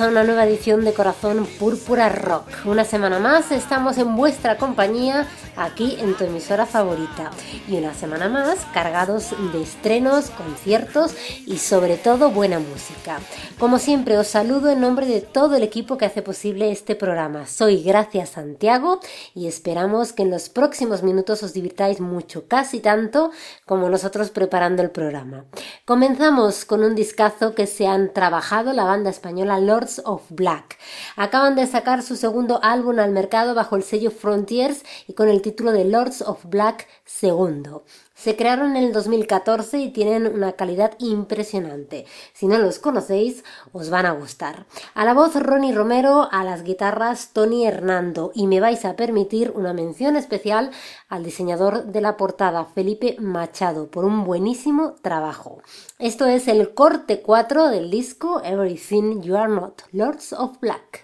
a una nueva edición de Corazón Púrpura Rock. Una semana más estamos en vuestra compañía aquí en tu emisora favorita. Y una semana más cargados de estrenos, conciertos y sobre todo buena música. Como siempre os saludo en nombre de todo el equipo que hace posible este programa. Soy Gracias Santiago y esperamos que en los próximos minutos os divirtáis mucho, casi tanto como nosotros preparando el programa. Comenzamos con un discazo que se han trabajado la banda española Lords of Black. Acaban de sacar su segundo álbum al mercado bajo el sello Frontiers y con el título de Lords of Black II. Se crearon en el 2014 y tienen una calidad impresionante. Si no los conocéis, os van a gustar. A la voz Ronnie Romero, a las guitarras Tony Hernando y me vais a permitir una mención especial al diseñador de la portada Felipe Machado por un buenísimo trabajo. Esto es el corte 4 del disco Everything You Are Not, Lords of Black.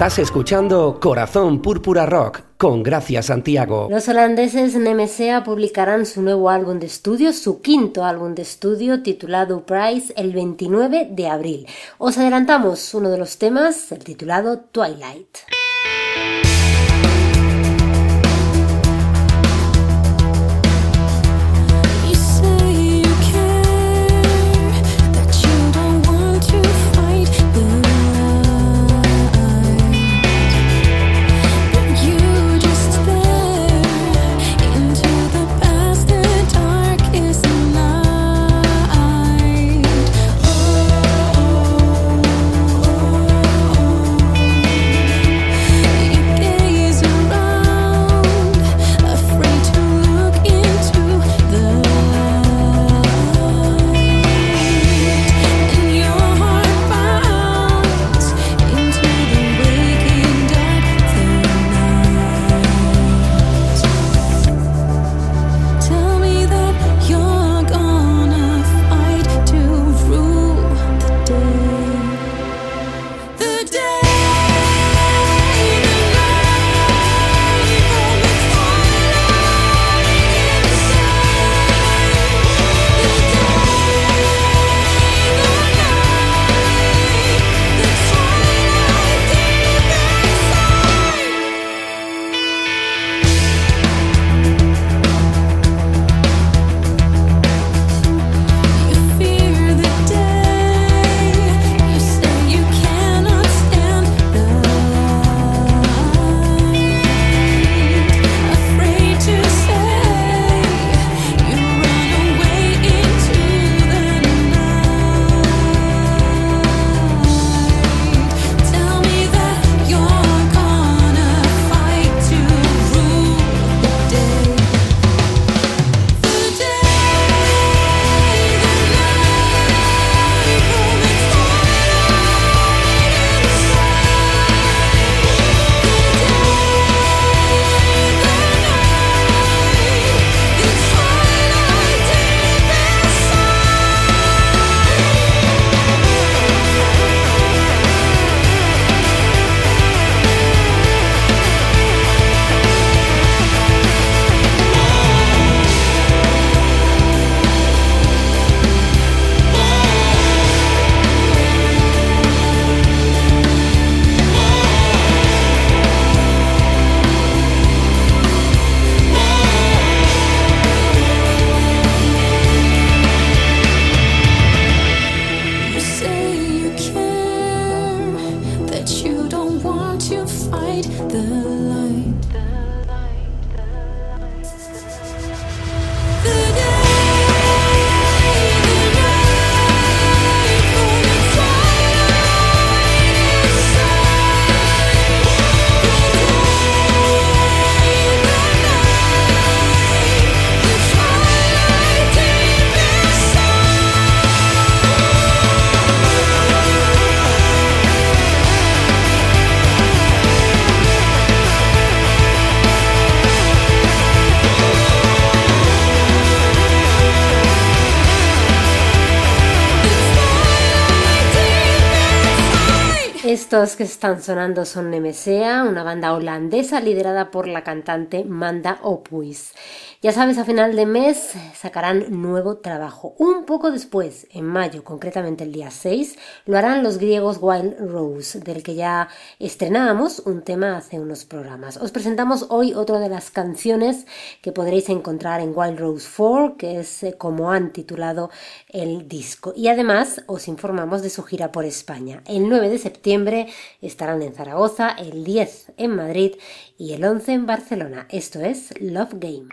Estás escuchando Corazón Púrpura Rock con Gracia Santiago. Los holandeses Nemesea publicarán su nuevo álbum de estudio, su quinto álbum de estudio titulado Price, el 29 de abril. Os adelantamos uno de los temas, el titulado Twilight. Estos que están sonando son Nemesea, una banda holandesa liderada por la cantante Manda Opuis. Ya sabes, a final de mes sacarán nuevo trabajo. Un poco después, en mayo, concretamente el día 6, lo harán los griegos Wild Rose, del que ya estrenábamos un tema hace unos programas. Os presentamos hoy otra de las canciones que podréis encontrar en Wild Rose 4, que es eh, como han titulado el disco. Y además os informamos de su gira por España. El 9 de septiembre estarán en Zaragoza, el 10 en Madrid y el 11 en Barcelona. Esto es Love Game.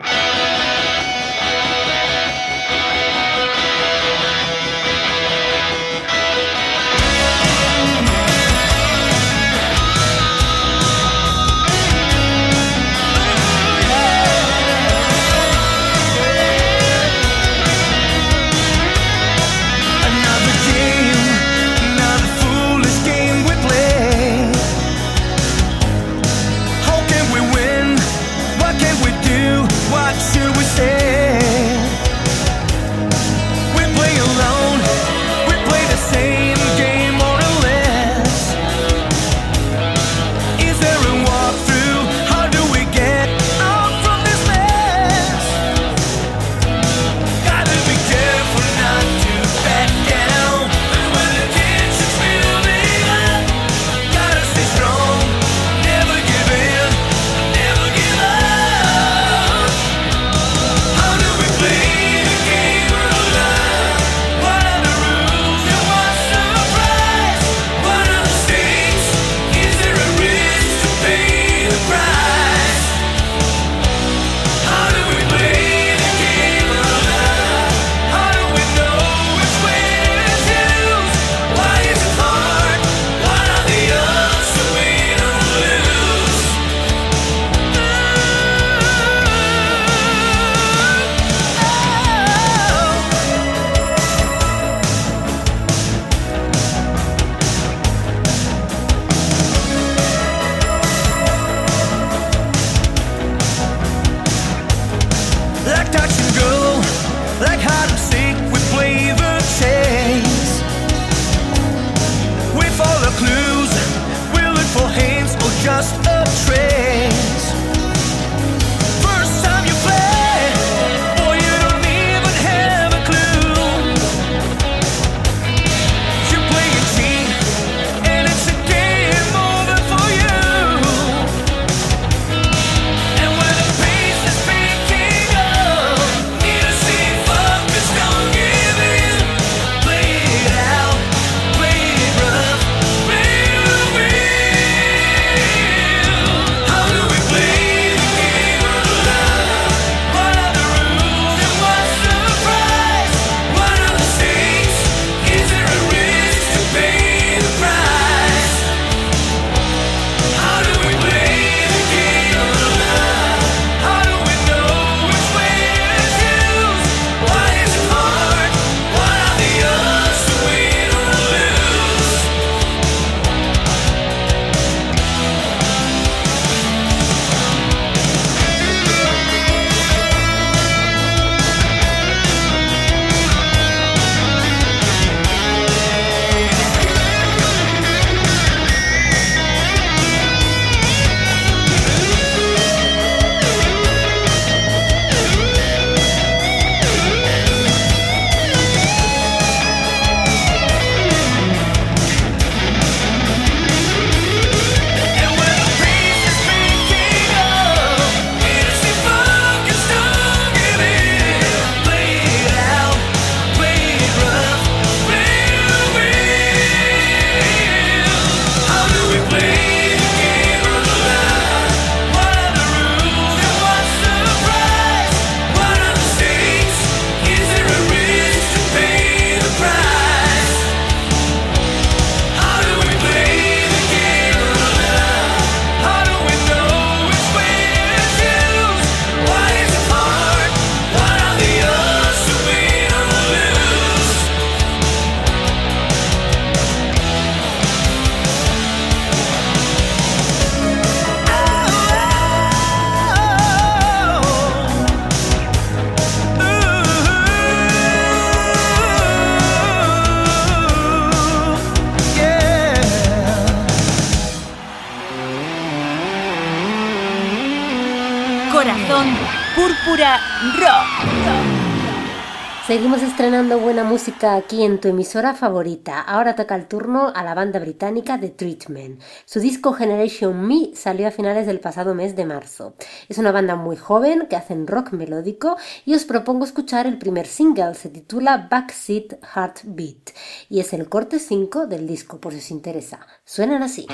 Estrenando buena música aquí en tu emisora favorita. Ahora toca el turno a la banda británica The Treatment. Su disco Generation Me salió a finales del pasado mes de marzo. Es una banda muy joven que hacen rock melódico y os propongo escuchar el primer single. Se titula Backseat Heartbeat y es el corte 5 del disco por si os interesa. Suenan así.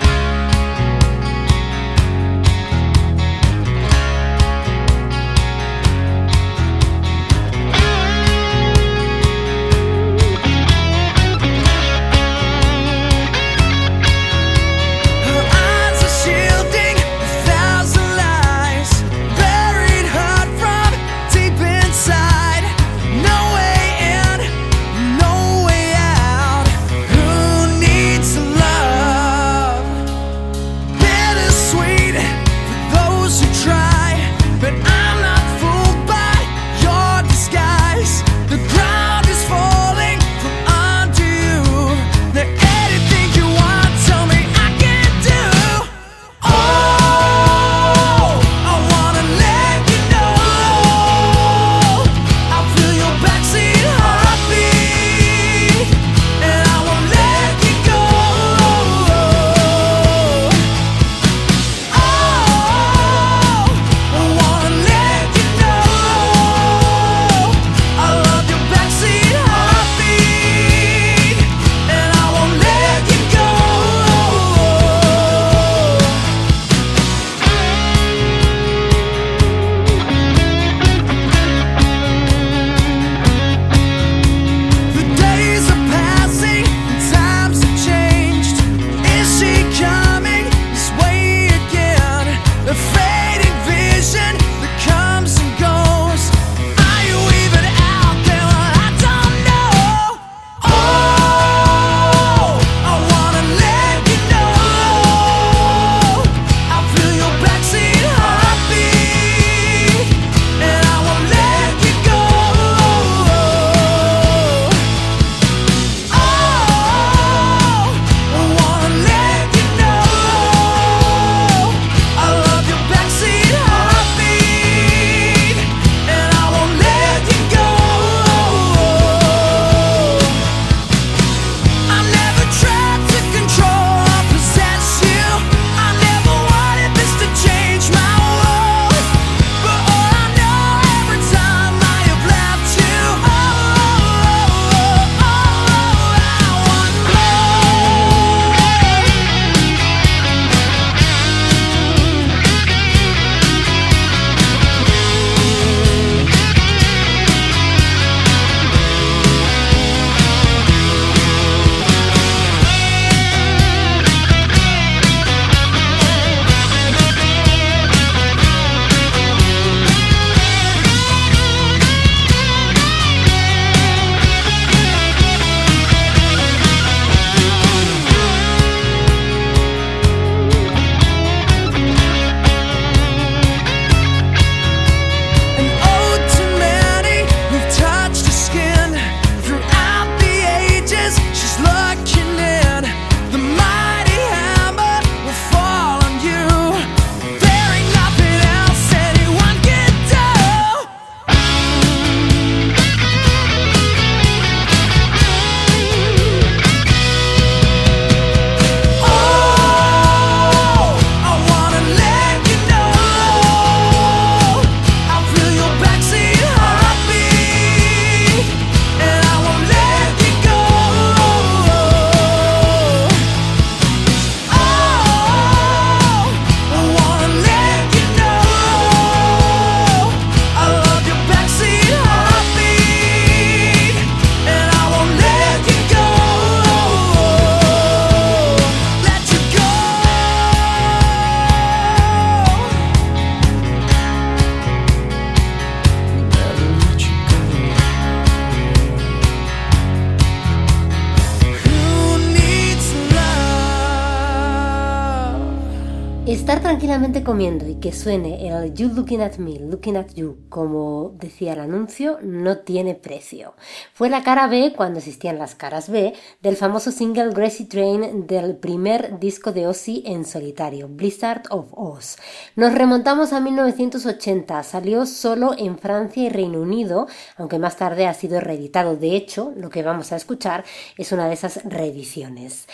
Estar tranquilamente comiendo y que suene el You Looking at Me, Looking at You, como decía el anuncio, no tiene precio. Fue la cara B, cuando existían las caras B, del famoso single Gracie Train del primer disco de Ozzy en solitario, Blizzard of Oz. Nos remontamos a 1980, salió solo en Francia y Reino Unido, aunque más tarde ha sido reeditado. De hecho, lo que vamos a escuchar es una de esas reediciones.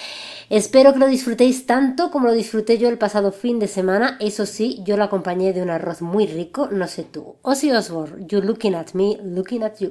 Espero que lo disfrutéis tanto como lo disfruté yo el pasado fin de semana. Eso sí, yo lo acompañé de un arroz muy rico, no sé tú. Ozzy Osbourne, you looking at me, looking at you.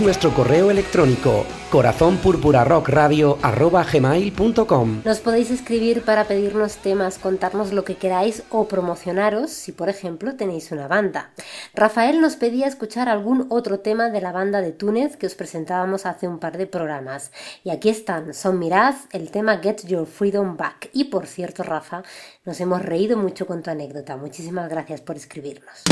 Es nuestro correo electrónico corazonpurpurarockradio.gmail.com Nos podéis escribir para pedirnos temas, contarnos lo que queráis o promocionaros si por ejemplo tenéis una banda. Rafael nos pedía escuchar algún otro tema de la banda de Túnez que os presentábamos hace un par de programas. Y aquí están, son Mirad, el tema Get Your Freedom Back. Y por cierto, Rafa, nos hemos reído mucho con tu anécdota. Muchísimas gracias por escribirnos.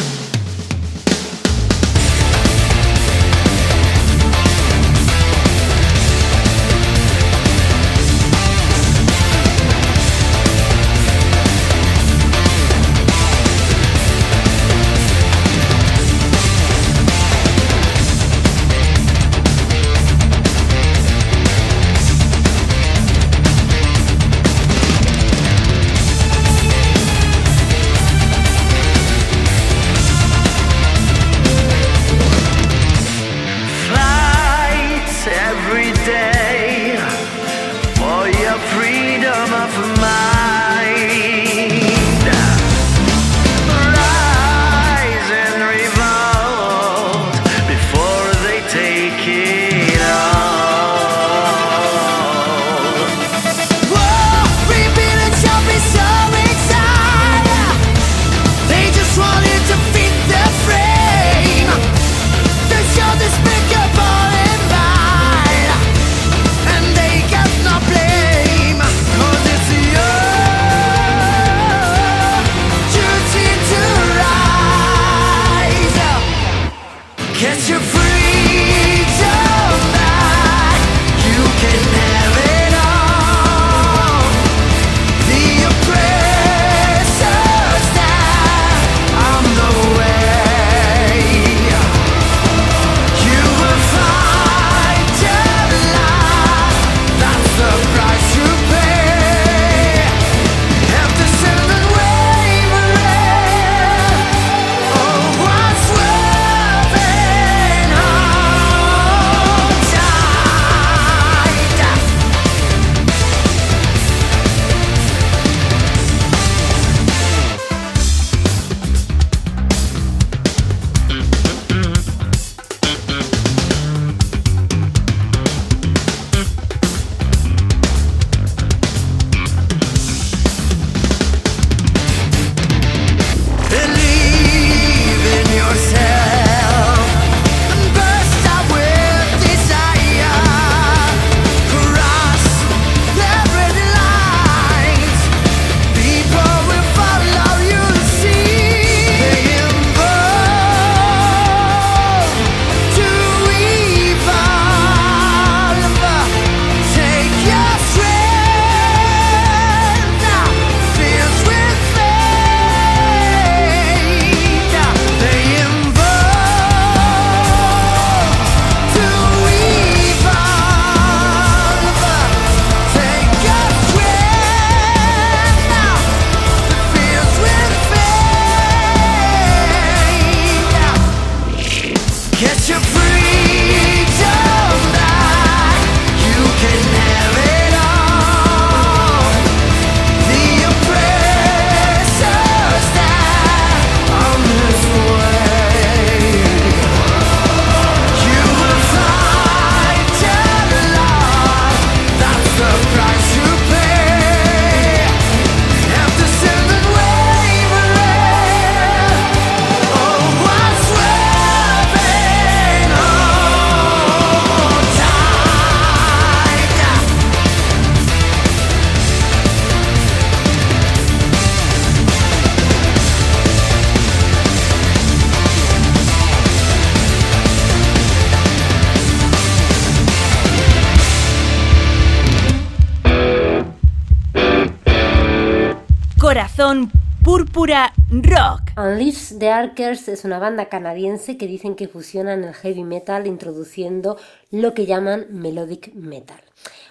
Rock. Unleash the Arkers es una banda canadiense que dicen que fusionan el heavy metal introduciendo lo que llaman melodic metal.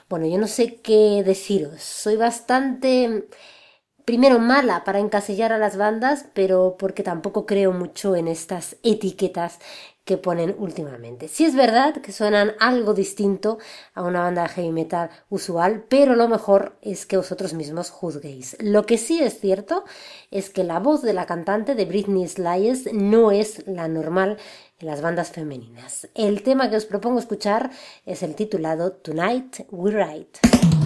Bueno, yo no sé qué deciros. Soy bastante primero mala para encasillar a las bandas, pero porque tampoco creo mucho en estas etiquetas que ponen últimamente. Sí es verdad que suenan algo distinto a una banda de heavy metal usual, pero lo mejor es que vosotros mismos juzguéis. Lo que sí es cierto es que la voz de la cantante de Britney Slayes no es la normal en las bandas femeninas. El tema que os propongo escuchar es el titulado Tonight We Ride.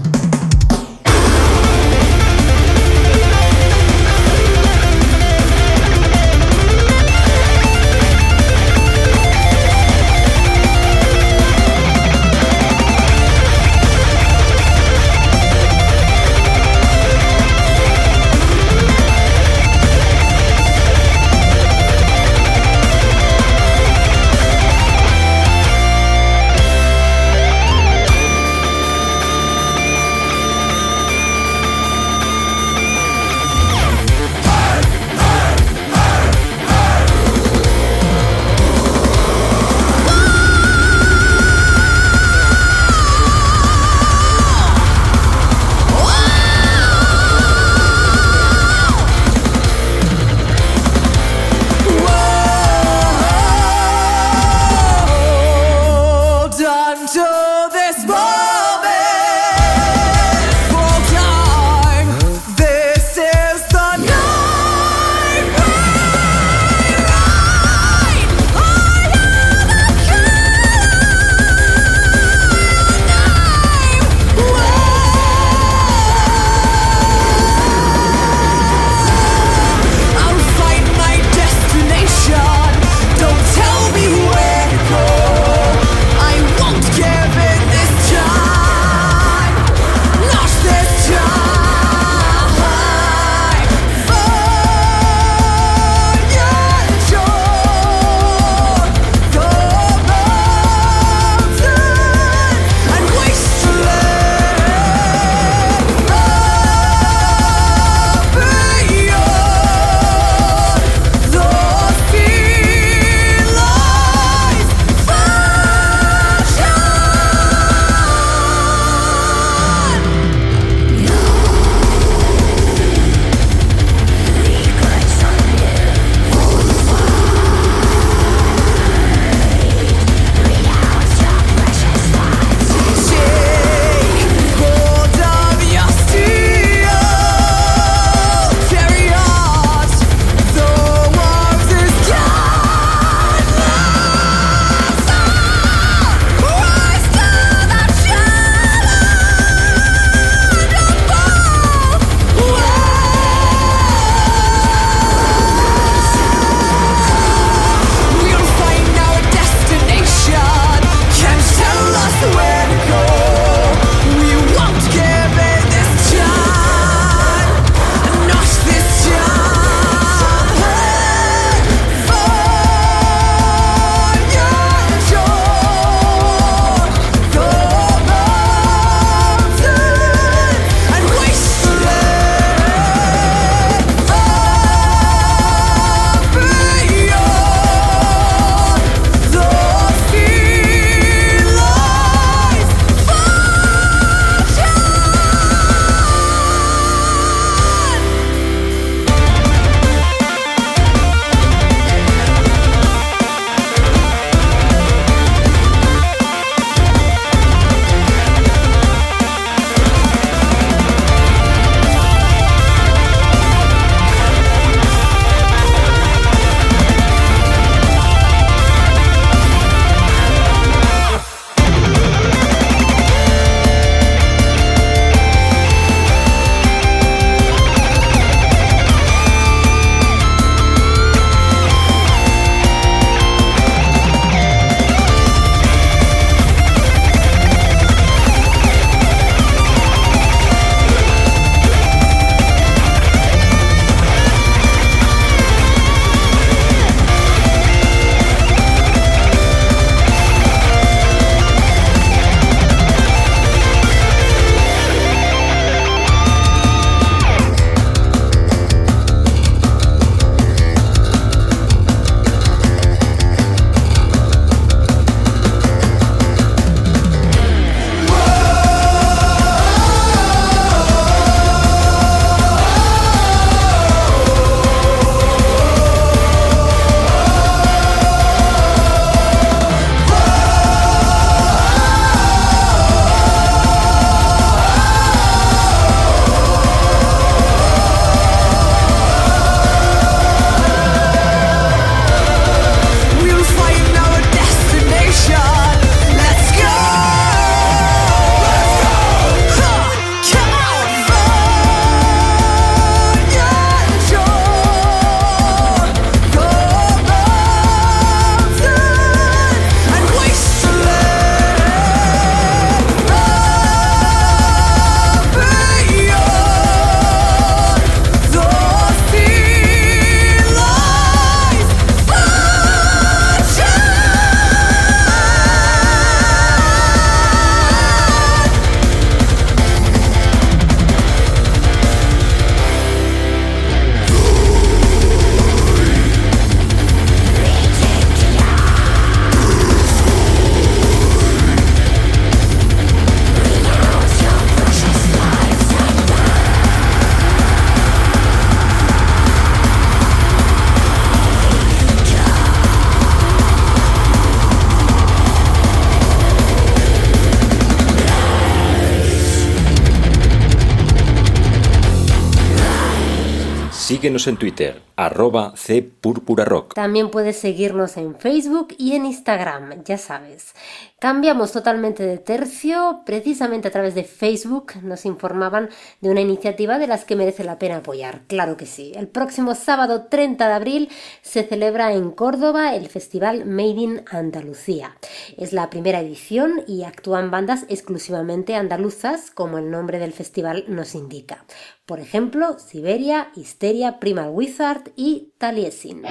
Síguenos en Twitter, arroba cpurpurarock. También puedes seguirnos en Facebook y en Instagram, ya sabes. Cambiamos totalmente de tercio, precisamente a través de Facebook nos informaban de una iniciativa de las que merece la pena apoyar, claro que sí. El próximo sábado 30 de abril se celebra en Córdoba el Festival Made in Andalucía. Es la primera edición y actúan bandas exclusivamente andaluzas, como el nombre del festival nos indica. Por ejemplo, Siberia, Histeria, Primal Wizard y Taliesin.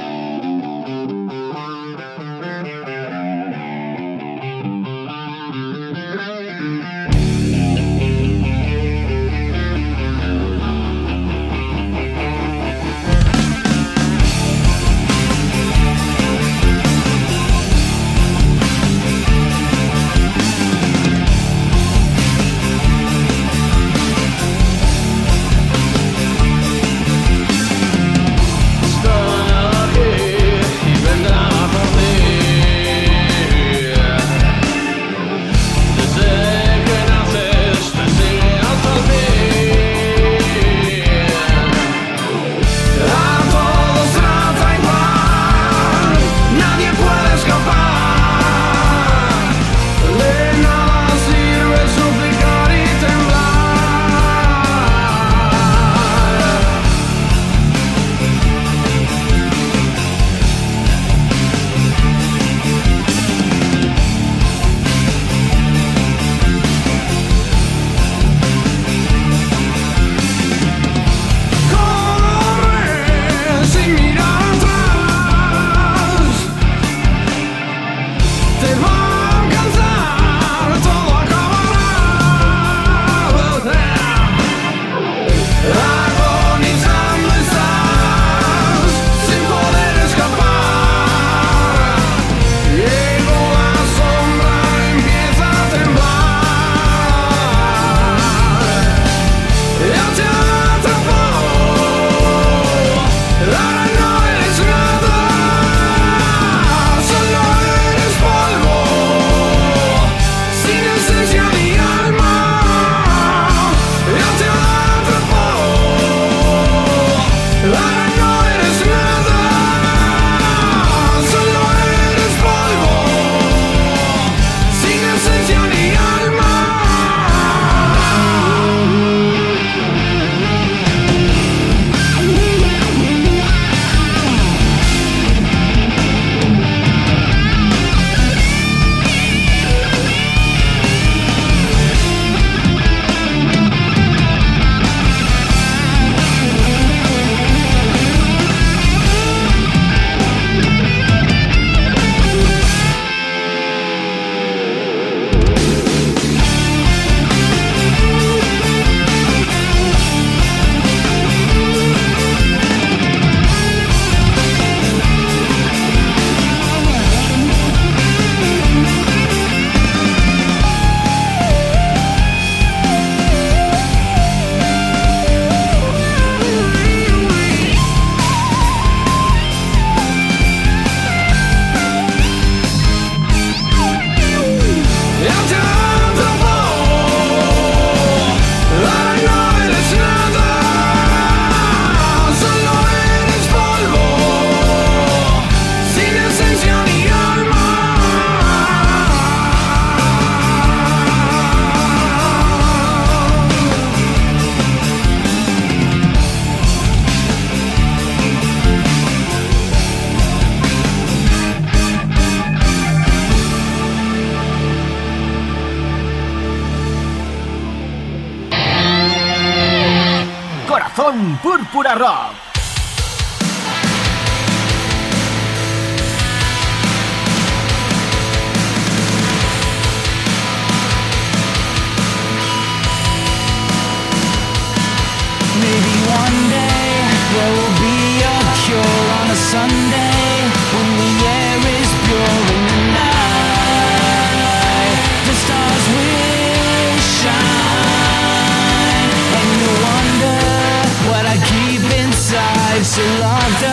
Púrpura to love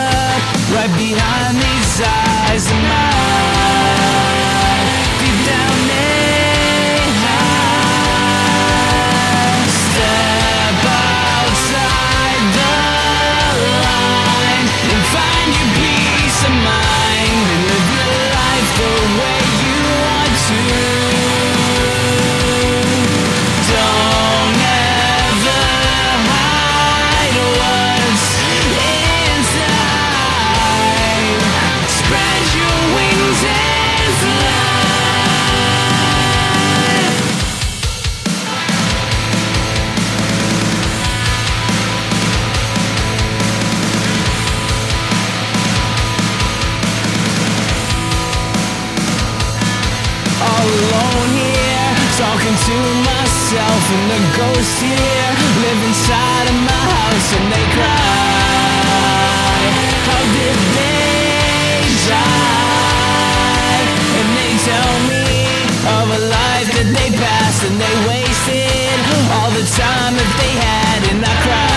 and the ghosts here live inside of my house and they cry. How did they die? And they tell me of a life that they passed and they wasted all the time that they had and I cry.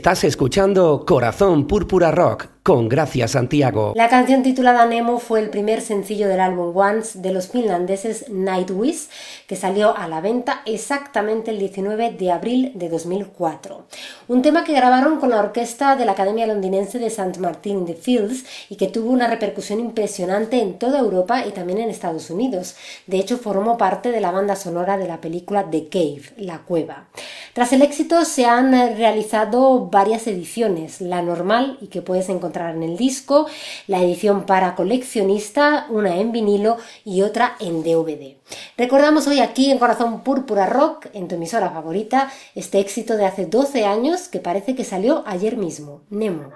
Estás escuchando Corazón Púrpura Rock con Gracia Santiago. La canción titulada Nemo fue el primer sencillo del álbum Once de los finlandeses Nightwish, que salió a la venta exactamente el 19 de abril de 2004. Un tema que grabaron con la orquesta de la Academia Londinense de St. Martin in the Fields y que tuvo una repercusión impresionante en toda Europa y también en Estados Unidos. De hecho, formó parte de la banda sonora de la película The Cave, La Cueva. Tras el éxito se han realizado varias ediciones, la normal y que puedes encontrar en el disco, la edición para coleccionista, una en vinilo y otra en DVD. Recordamos hoy aquí en Corazón Púrpura Rock, en tu emisora favorita, este éxito de hace 12 años que parece que salió ayer mismo, Nemo.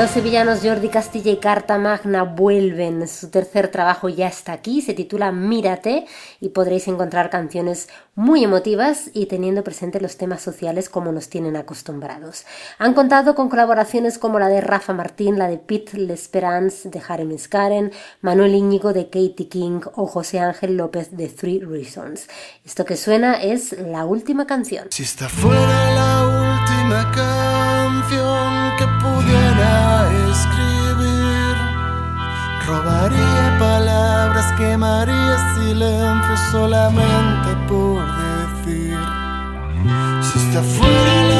Los sevillanos Jordi Castilla y Carta Magna vuelven. Su tercer trabajo ya está aquí, se titula Mírate y podréis encontrar canciones muy emotivas y teniendo presente los temas sociales como nos tienen acostumbrados. Han contado con colaboraciones como la de Rafa Martín, la de Pete L'Esperance de Jeremy Karen, Manuel Íñigo de Katie King o José Ángel López de Three Reasons. Esto que suena es la última canción. Si esta fuera la última canción quemaría silencio solamente por decir. Si esta fuera la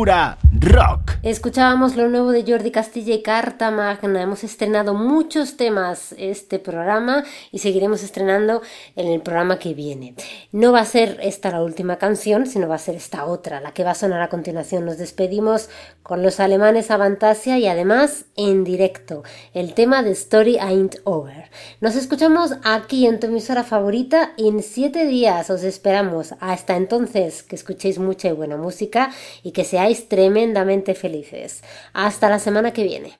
Púrpura. Escuchábamos lo nuevo de Jordi Castilla y Carta Magna. Hemos estrenado muchos temas este programa y seguiremos estrenando en el programa que viene. No va a ser esta la última canción, sino va a ser esta otra, la que va a sonar a continuación. Nos despedimos con los alemanes Avantasia y además en directo, el tema de Story Ain't Over. Nos escuchamos aquí en tu emisora favorita en siete días. Os esperamos. Hasta entonces, que escuchéis mucha y buena música y que seáis tremendamente felices. Hasta la semana que viene.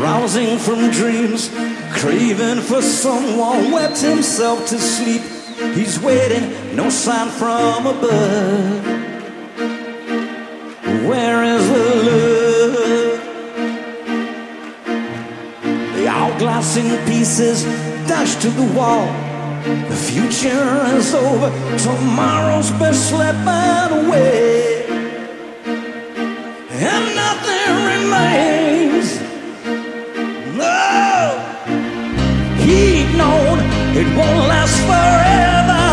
Rousing from dreams, craving for someone, wept himself to sleep. He's waiting, no sign from above. Where is the love? The hourglass in pieces, dashed to the wall. The future is over, tomorrow's been slipping away. And nothing remains. No, he'd known it won't last forever.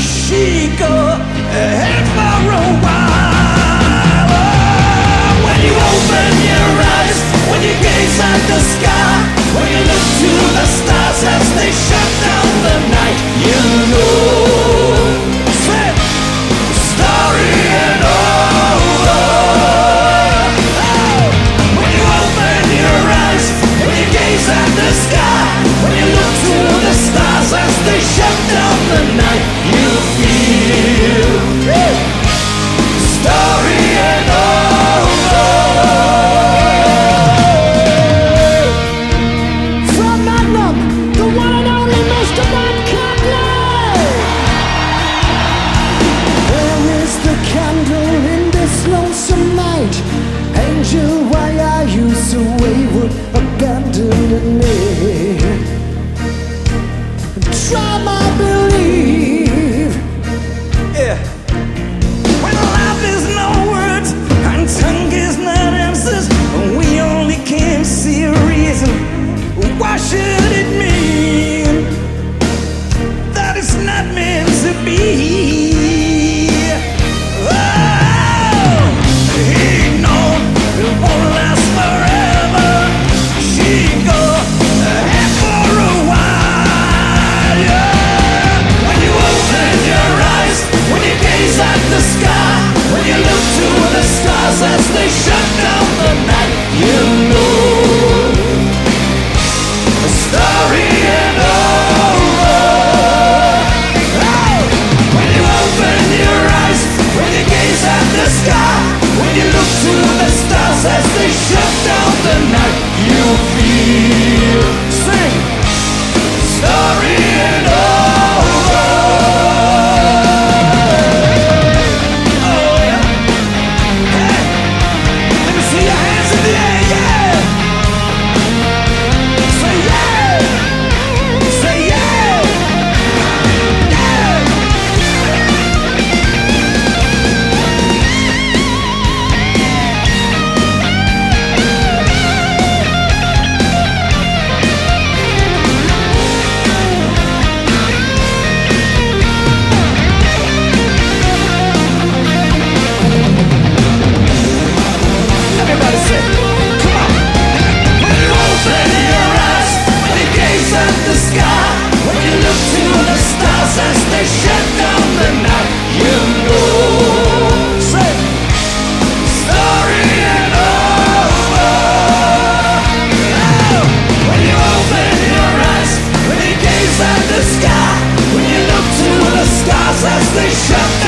She go ahead for a while. at the sky. When you look to the stars as they shut down the night You know the sky. When you look to the stars as they shut down